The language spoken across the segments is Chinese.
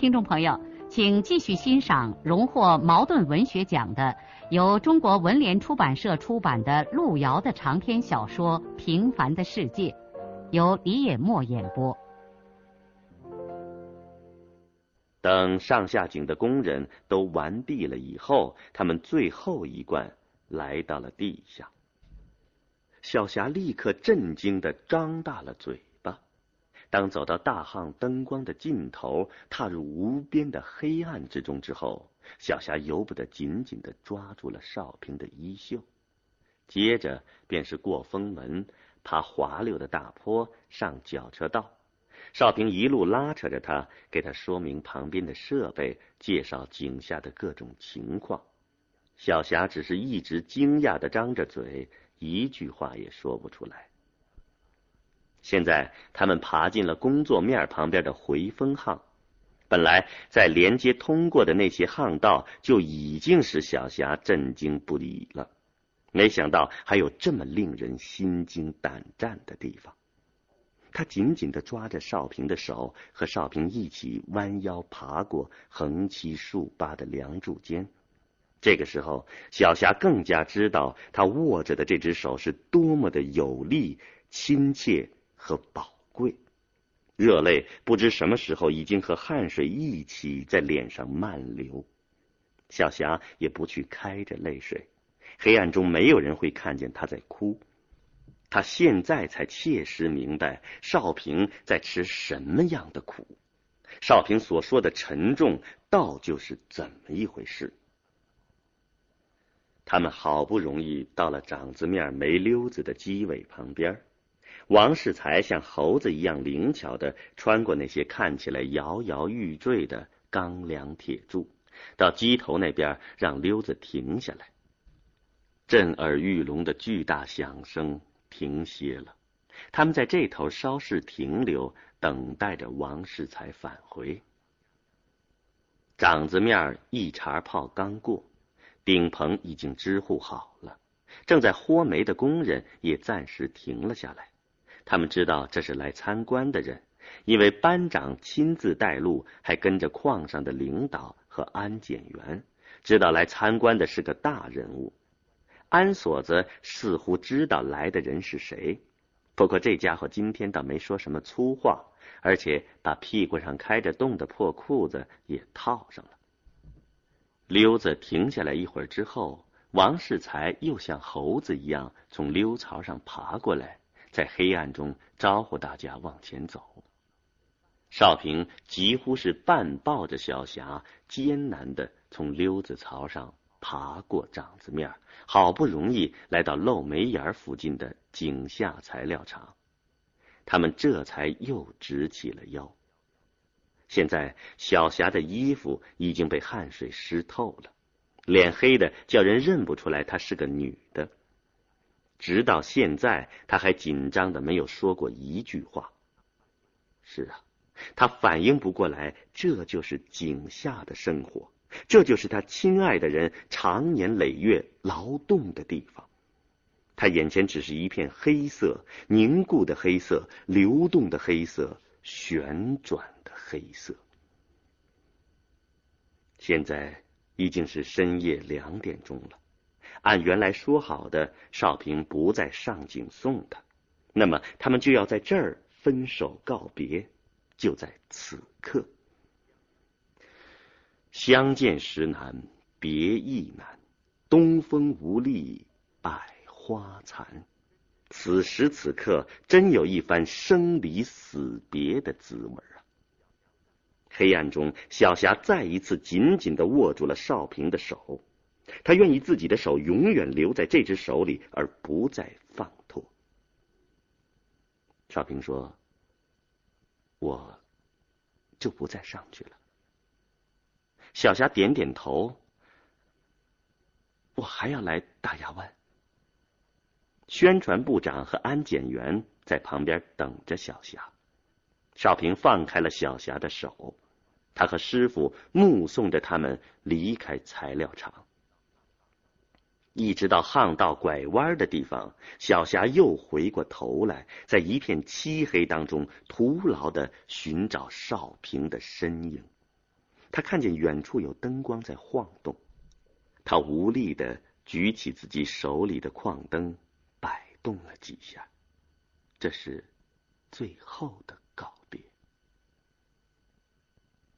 听众朋友，请继续欣赏荣获茅盾文学奖的、由中国文联出版社出版的路遥的长篇小说《平凡的世界》，由李野墨演播。等上下井的工人都完毕了以后，他们最后一罐来到了地下。小霞立刻震惊的张大了嘴。当走到大巷灯光的尽头，踏入无边的黑暗之中之后，小霞由不得紧紧的抓住了少平的衣袖，接着便是过风门，爬滑溜的大坡，上脚车道。少平一路拉扯着他，给他说明旁边的设备，介绍井下的各种情况。小霞只是一直惊讶的张着嘴，一句话也说不出来。现在他们爬进了工作面旁边的回风巷，本来在连接通过的那些巷道就已经使小霞震惊不已了，没想到还有这么令人心惊胆战的地方。他紧紧的抓着少平的手，和少平一起弯腰爬过横七竖八的梁柱间。这个时候，小霞更加知道他握着的这只手是多么的有力、亲切。和宝贵，热泪不知什么时候已经和汗水一起在脸上漫流。小霞也不去开着泪水，黑暗中没有人会看见她在哭。她现在才切实明白少平在吃什么样的苦，少平所说的沉重，到就是怎么一回事。他们好不容易到了长子面没溜子的机尾旁边。王世才像猴子一样灵巧的穿过那些看起来摇摇欲坠的钢梁铁柱，到机头那边让溜子停下来。震耳欲聋的巨大响声停歇了，他们在这头稍事停留，等待着王世才返回。掌子面一茬炮刚过，顶棚已经支护好了，正在豁煤的工人也暂时停了下来。他们知道这是来参观的人，因为班长亲自带路，还跟着矿上的领导和安检员，知道来参观的是个大人物。安锁子似乎知道来的人是谁，不过这家伙今天倒没说什么粗话，而且把屁股上开着洞的破裤子也套上了。溜子停下来一会儿之后，王世才又像猴子一样从溜槽上爬过来。在黑暗中招呼大家往前走。少平几乎是半抱着小霞，艰难的从溜子槽上爬过掌子面，好不容易来到漏眉眼附近的井下材料厂。他们这才又直起了腰。现在小霞的衣服已经被汗水湿透了，脸黑的叫人认不出来她是个女的。直到现在，他还紧张的没有说过一句话。是啊，他反应不过来，这就是井下的生活，这就是他亲爱的人长年累月劳动的地方。他眼前只是一片黑色，凝固的黑色，流动的黑色，旋转的黑色。现在已经是深夜两点钟了。按原来说好的，少平不再上井送他，那么他们就要在这儿分手告别，就在此刻。相见时难，别亦难，东风无力，百花残。此时此刻，真有一番生离死别的滋味啊！黑暗中，小霞再一次紧紧的握住了少平的手。他愿意自己的手永远留在这只手里，而不再放脱。少平说：“我就不再上去了。”小霞点点头：“我还要来大牙湾。”宣传部长和安检员在旁边等着小霞。少平放开了小霞的手，他和师傅目送着他们离开材料厂。一直到巷道拐弯的地方，小霞又回过头来，在一片漆黑当中徒劳的寻找少平的身影。他看见远处有灯光在晃动，他无力的举起自己手里的矿灯，摆动了几下。这是最后的告别。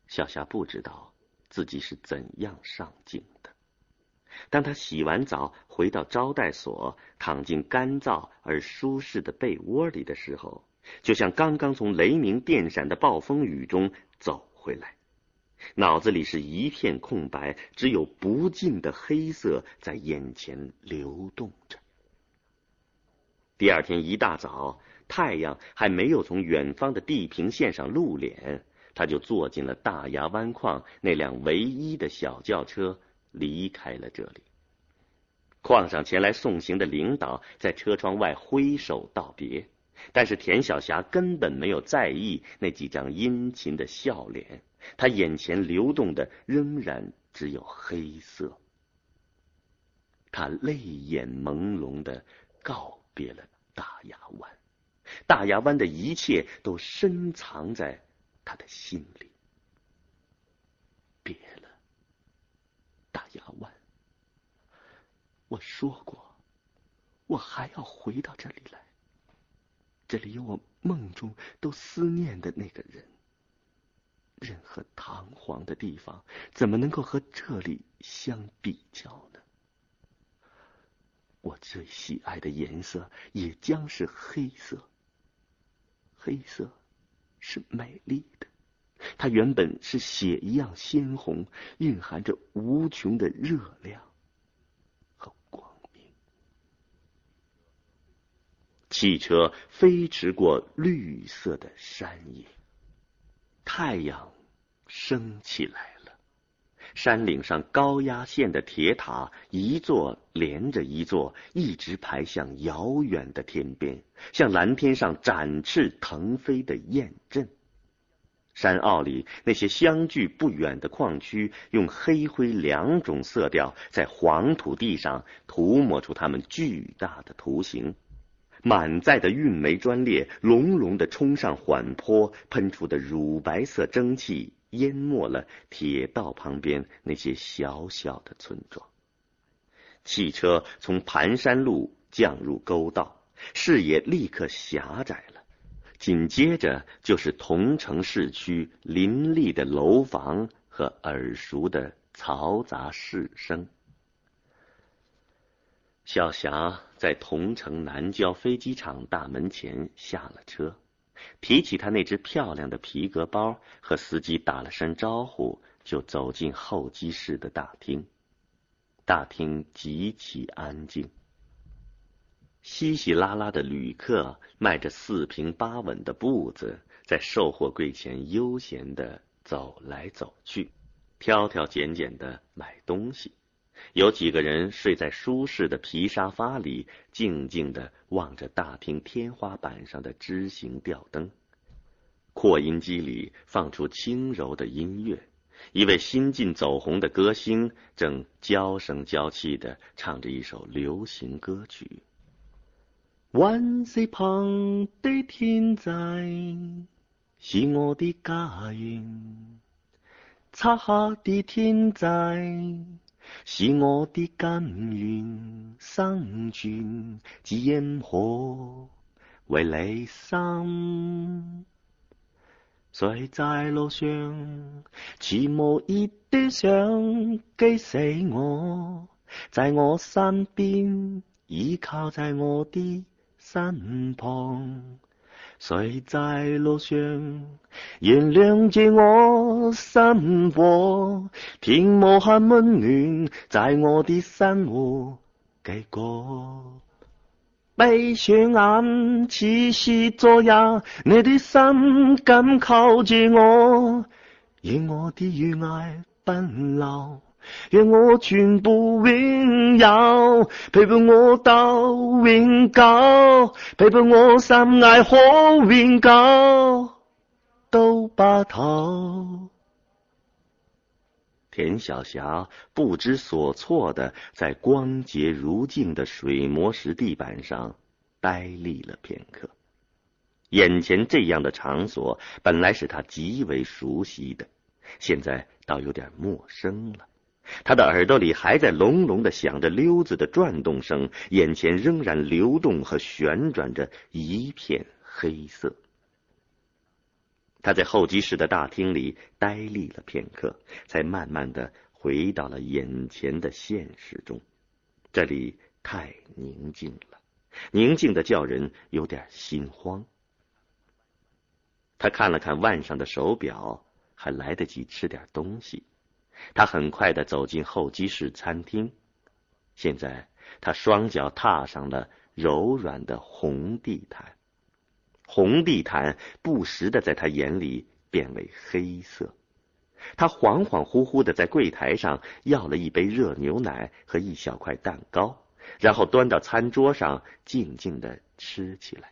小霞不知道自己是怎样上镜的。当他洗完澡回到招待所，躺进干燥而舒适的被窝里的时候，就像刚刚从雷鸣电闪的暴风雨中走回来，脑子里是一片空白，只有不尽的黑色在眼前流动着。第二天一大早，太阳还没有从远方的地平线上露脸，他就坐进了大牙湾矿那辆唯一的小轿车。离开了这里，矿上前来送行的领导在车窗外挥手道别，但是田小霞根本没有在意那几张殷勤的笑脸，她眼前流动的仍然只有黑色。他泪眼朦胧的告别了大牙湾，大牙湾的一切都深藏在他的心里。牙湾，我说过，我还要回到这里来。这里有我梦中都思念的那个人。任何堂皇的地方，怎么能够和这里相比较呢？我最喜爱的颜色也将是黑色。黑色是美丽的。它原本是血一样鲜红，蕴含着无穷的热量和光明。汽车飞驰过绿色的山野，太阳升起来了。山岭上高压线的铁塔一座连着一座，一直排向遥远的天边，像蓝天上展翅腾飞的雁阵。山坳里那些相距不远的矿区，用黑灰两种色调在黄土地上涂抹出它们巨大的图形。满载的运煤专列隆隆的冲上缓坡，喷出的乳白色蒸汽淹没了铁道旁边那些小小的村庄。汽车从盘山路降入沟道，视野立刻狭窄了。紧接着就是桐城市区林立的楼房和耳熟的嘈杂市声。小霞在桐城南郊飞机场大门前下了车，提起她那只漂亮的皮革包，和司机打了声招呼，就走进候机室的大厅。大厅极其安静。稀稀拉拉的旅客迈着四平八稳的步子，在售货柜前悠闲的走来走去，挑挑拣拣的买东西。有几个人睡在舒适的皮沙发里，静静的望着大厅天花板上的枝形吊灯。扩音机里放出轻柔的音乐，一位新晋走红的歌星正娇声娇气的唱着一首流行歌曲。万水旁的天仔是我的家园，擦下的天仔是我的根源，生存只因何为你心。谁在路上似无意的想击死我，在我身边倚靠在我的。身旁，谁在路上燃亮着我心火？天无限温暖，在我的生活继过。闭上眼，似是昨日，你的心紧靠住我，让我的愉爱不流，愿我全部荣耀，陪伴我到永久，陪伴我心爱可永久，都把头。田小霞不知所措的在光洁如镜的水磨石地板上呆立了片刻。眼前这样的场所本来是他极为熟悉的，现在倒有点陌生了。他的耳朵里还在隆隆的响着溜子的转动声，眼前仍然流动和旋转着一片黑色。他在候机室的大厅里呆立了片刻，才慢慢的回到了眼前的现实中。这里太宁静了，宁静的叫人有点心慌。他看了看腕上的手表，还来得及吃点东西。他很快的走进候机室餐厅。现在他双脚踏上了柔软的红地毯。红地毯不时的在他眼里变为黑色，他恍恍惚惚的在柜台上要了一杯热牛奶和一小块蛋糕，然后端到餐桌上静静的吃起来。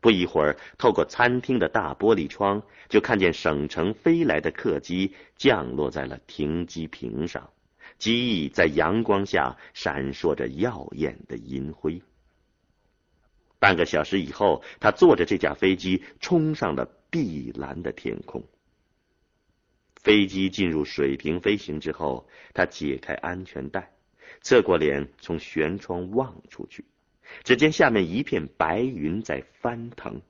不一会儿，透过餐厅的大玻璃窗，就看见省城飞来的客机降落在了停机坪上，机翼在阳光下闪烁着耀眼的银辉。半个小时以后，他坐着这架飞机冲上了碧蓝的天空。飞机进入水平飞行之后，他解开安全带，侧过脸从舷窗望出去，只见下面一片白云在翻腾，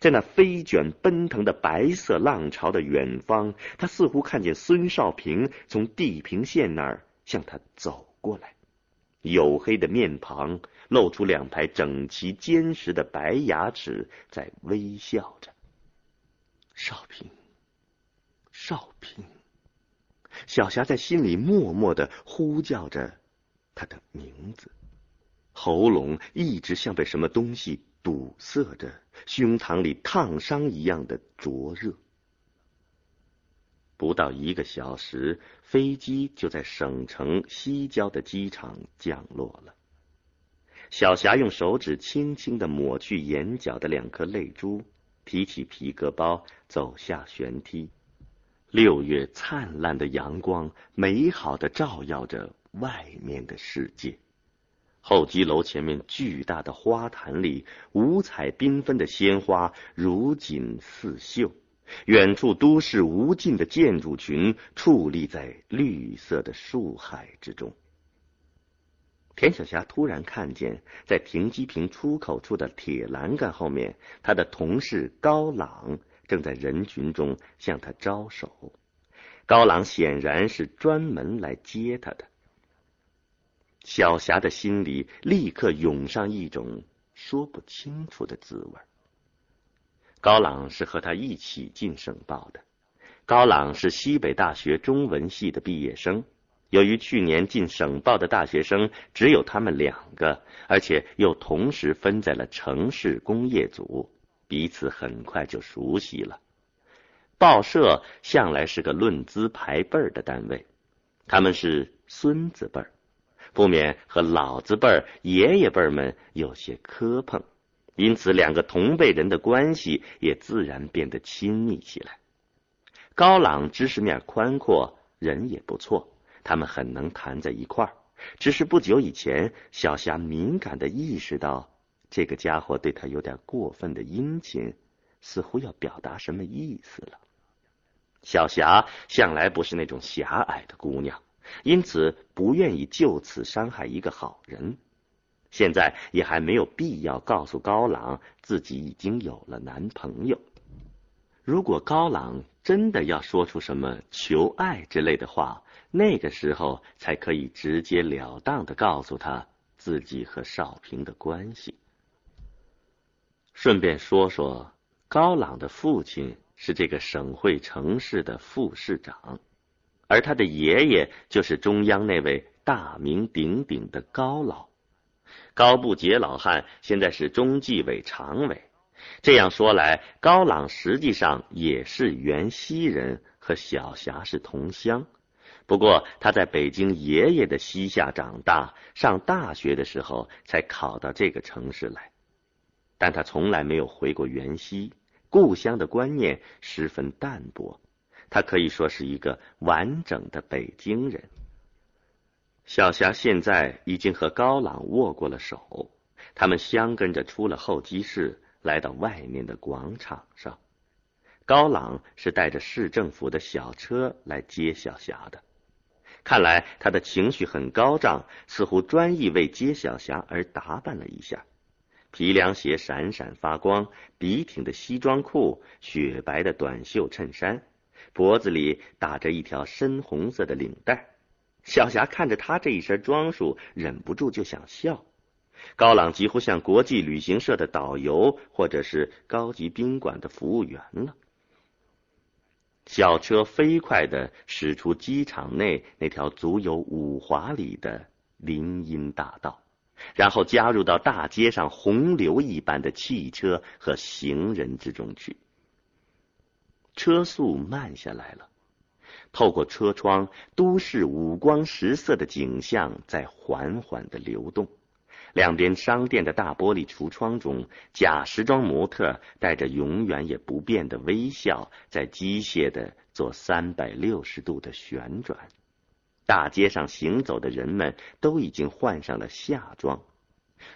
在那飞卷奔腾的白色浪潮的远方，他似乎看见孙少平从地平线那儿向他走过来。黝黑的面庞露出两排整齐坚实的白牙齿，在微笑着。少平，少平，小霞在心里默默的呼叫着他的名字，喉咙一直像被什么东西堵塞着，胸膛里烫伤一样的灼热。不到一个小时，飞机就在省城西郊的机场降落了。小霞用手指轻轻的抹去眼角的两颗泪珠，提起皮革包，走下舷梯。六月灿烂的阳光，美好的照耀着外面的世界。候机楼前面巨大的花坛里，五彩缤纷的鲜花如锦似绣。远处都市无尽的建筑群矗立在绿色的树海之中。田小霞突然看见，在停机坪出口处的铁栏杆后面，他的同事高朗正在人群中向他招手。高朗显然是专门来接他的。小霞的心里立刻涌上一种说不清楚的滋味。高朗是和他一起进省报的。高朗是西北大学中文系的毕业生。由于去年进省报的大学生只有他们两个，而且又同时分在了城市工业组，彼此很快就熟悉了。报社向来是个论资排辈的单位，他们是孙子辈儿，不免和老子辈儿、爷爷辈儿们有些磕碰。因此，两个同辈人的关系也自然变得亲密起来。高朗知识面宽阔，人也不错，他们很能谈在一块儿。只是不久以前，小霞敏感的意识到，这个家伙对他有点过分的殷勤，似乎要表达什么意思了。小霞向来不是那种狭隘的姑娘，因此不愿意就此伤害一个好人。现在也还没有必要告诉高朗自己已经有了男朋友。如果高朗真的要说出什么求爱之类的话，那个时候才可以直截了当的告诉他自己和少平的关系。顺便说说，高朗的父亲是这个省会城市的副市长，而他的爷爷就是中央那位大名鼎鼎的高老。高不杰老汉现在是中纪委常委。这样说来，高朗实际上也是原西人，和小霞是同乡。不过他在北京爷爷的膝下长大，上大学的时候才考到这个城市来。但他从来没有回过原西，故乡的观念十分淡薄。他可以说是一个完整的北京人。小霞现在已经和高朗握过了手，他们相跟着出了候机室。来到外面的广场上，高朗是带着市政府的小车来接小霞的。看来他的情绪很高涨，似乎专意为接小霞而打扮了一下。皮凉鞋闪闪发光，笔挺的西装裤，雪白的短袖衬衫，脖子里打着一条深红色的领带。小霞看着他这一身装束，忍不住就想笑。高朗几乎像国际旅行社的导游，或者是高级宾馆的服务员了。小车飞快的驶出机场内那条足有五华里的林荫大道，然后加入到大街上洪流一般的汽车和行人之中去。车速慢下来了，透过车窗，都市五光十色的景象在缓缓的流动。两边商店的大玻璃橱窗中，假时装模特带着永远也不变的微笑，在机械的做三百六十度的旋转。大街上行走的人们都已经换上了夏装，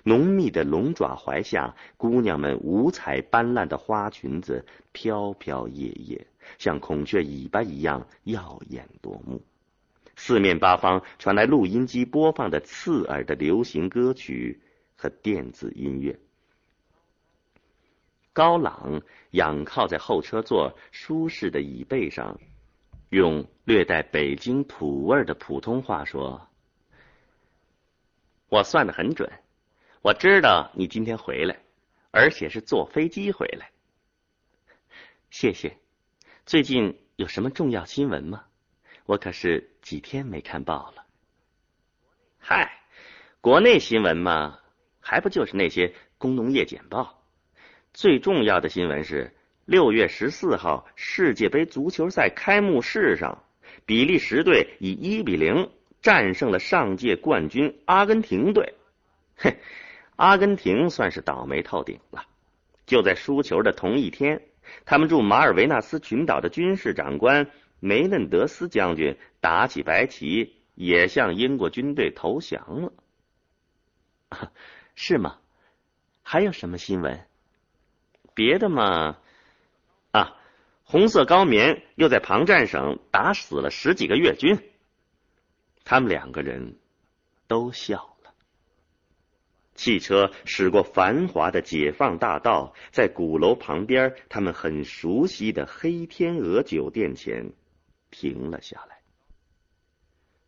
浓密的龙爪槐下，姑娘们五彩斑斓的花裙子飘飘曳曳，像孔雀尾巴一样耀眼夺目。四面八方传来录音机播放的刺耳的流行歌曲和电子音乐。高朗仰靠在后车座舒适的椅背上，用略带北京土味的普通话说：“我算的很准，我知道你今天回来，而且是坐飞机回来。谢谢。最近有什么重要新闻吗？”我可是几天没看报了。嗨，国内新闻嘛，还不就是那些工农业简报？最重要的新闻是六月十四号世界杯足球赛开幕式上，比利时队以一比零战胜了上届冠军阿根廷队。嘿，阿根廷算是倒霉透顶了。就在输球的同一天，他们驻马尔维纳斯群岛的军事长官。梅嫩德斯将军打起白旗，也向英国军队投降了，是吗？还有什么新闻？别的嘛？啊，红色高棉又在旁战省打死了十几个越军。他们两个人都笑。汽车驶过繁华的解放大道，在鼓楼旁边，他们很熟悉的黑天鹅酒店前。停了下来。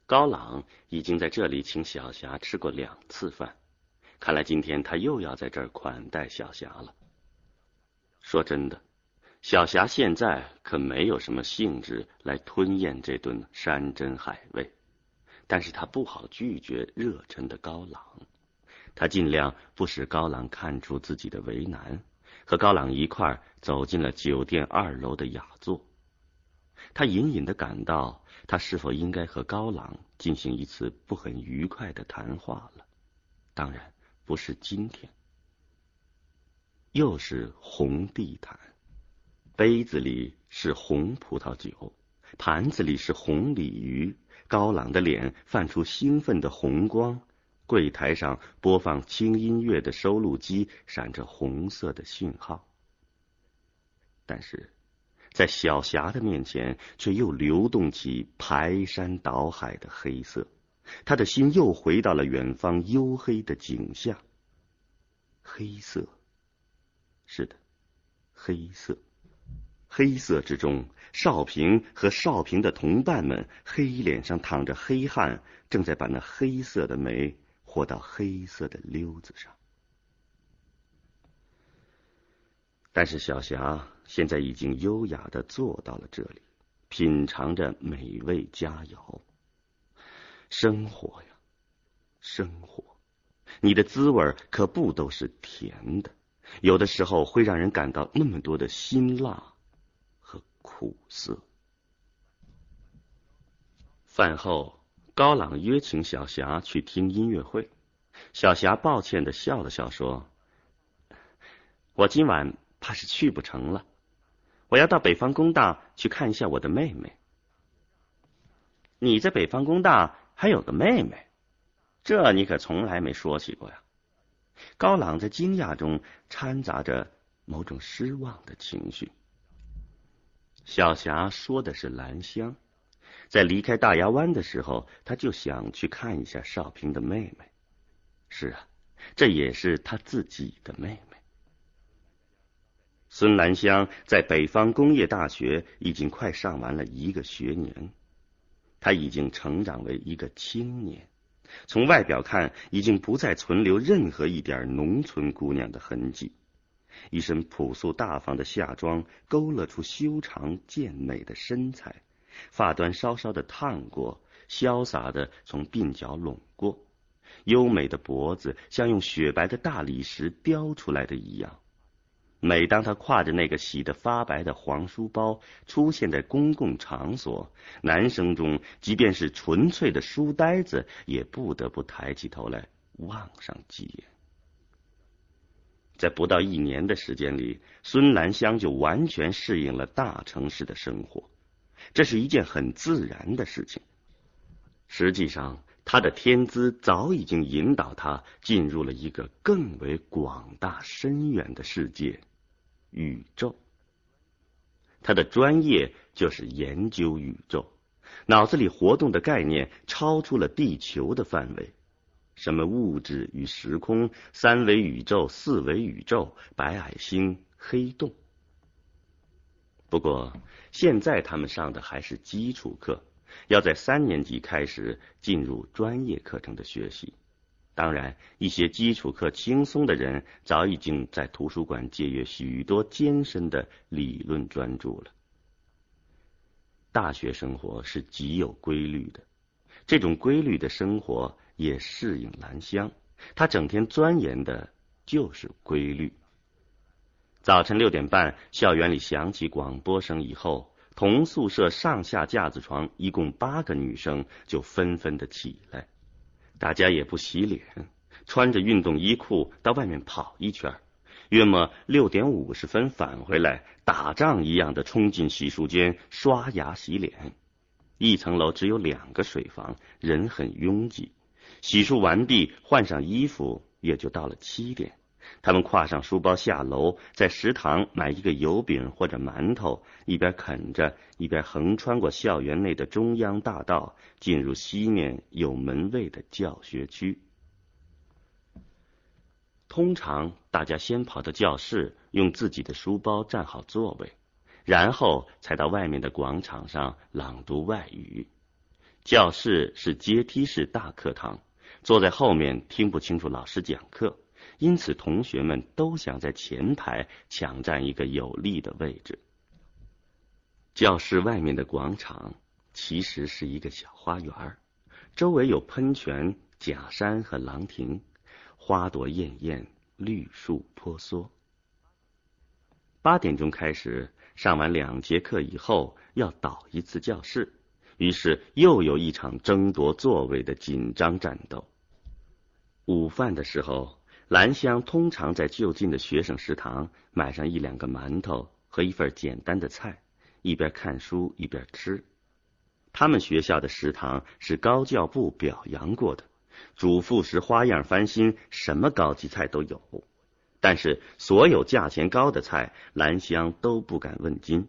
高朗已经在这里请小霞吃过两次饭，看来今天他又要在这儿款待小霞了。说真的，小霞现在可没有什么兴致来吞咽这顿山珍海味，但是她不好拒绝热忱的高朗，他尽量不使高朗看出自己的为难，和高朗一块走进了酒店二楼的雅座。他隐隐的感到，他是否应该和高朗进行一次不很愉快的谈话了？当然不是今天。又是红地毯，杯子里是红葡萄酒，盘子里是红鲤鱼。高朗的脸泛出兴奋的红光，柜台上播放轻音乐的收录机闪着红色的讯号，但是。在小霞的面前，却又流动起排山倒海的黑色，他的心又回到了远方黝黑的景象。黑色，是的，黑色，黑色之中，少平和少平的同伴们，黑脸上淌着黑汗，正在把那黑色的煤和到黑色的溜子上。但是小霞。现在已经优雅的坐到了这里，品尝着美味佳肴。生活呀，生活，你的滋味可不都是甜的，有的时候会让人感到那么多的辛辣和苦涩。饭后，高朗约请小霞去听音乐会。小霞抱歉的笑了笑，说：“我今晚怕是去不成了，我要到北方工大去看一下我的妹妹。”你在北方工大还有个妹妹，这你可从来没说起过呀。高朗在惊讶中掺杂着某种失望的情绪。小霞说的是兰香，在离开大牙湾的时候，他就想去看一下少平的妹妹。是啊，这也是他自己的妹妹。孙兰香在北方工业大学已经快上完了一个学年，她已经成长为一个青年，从外表看，已经不再存留任何一点农村姑娘的痕迹。一身朴素大方的夏装勾勒出修长健美的身材，发端稍稍的烫过，潇洒的从鬓角拢过。优美的脖子像用雪白的大理石雕出来的一样。每当他挎着那个洗得发白的黄书包出现在公共场所，男生中即便是纯粹的书呆子也不得不抬起头来望上几眼。在不到一年的时间里，孙兰香就完全适应了大城市的生活，这是一件很自然的事情。实际上。他的天资早已经引导他进入了一个更为广大深远的世界——宇宙。他的专业就是研究宇宙，脑子里活动的概念超出了地球的范围，什么物质与时空、三维宇宙、四维宇宙、白矮星、黑洞。不过，现在他们上的还是基础课。要在三年级开始进入专业课程的学习。当然，一些基础课轻松的人早已经在图书馆借阅许多艰深的理论专著了。大学生活是极有规律的，这种规律的生活也适应兰香。他整天钻研的就是规律。早晨六点半，校园里响起广播声以后。同宿舍上下架子床一共八个女生就纷纷的起来，大家也不洗脸，穿着运动衣裤到外面跑一圈，约莫六点五十分返回来，打仗一样的冲进洗漱间刷牙洗脸。一层楼只有两个水房，人很拥挤。洗漱完毕，换上衣服，也就到了七点。他们挎上书包下楼，在食堂买一个油饼或者馒头，一边啃着，一边横穿过校园内的中央大道，进入西面有门卫的教学区。通常大家先跑到教室，用自己的书包占好座位，然后才到外面的广场上朗读外语。教室是阶梯式大课堂，坐在后面听不清楚老师讲课。因此，同学们都想在前排抢占一个有利的位置。教室外面的广场其实是一个小花园，周围有喷泉、假山和廊亭，花朵艳艳，绿树婆娑。八点钟开始，上完两节课以后要倒一次教室，于是又有一场争夺座位的紧张战斗。午饭的时候。兰香通常在就近的学生食堂买上一两个馒头和一份简单的菜，一边看书一边吃。他们学校的食堂是高教部表扬过的，主妇时花样翻新，什么高级菜都有。但是所有价钱高的菜，兰香都不敢问津。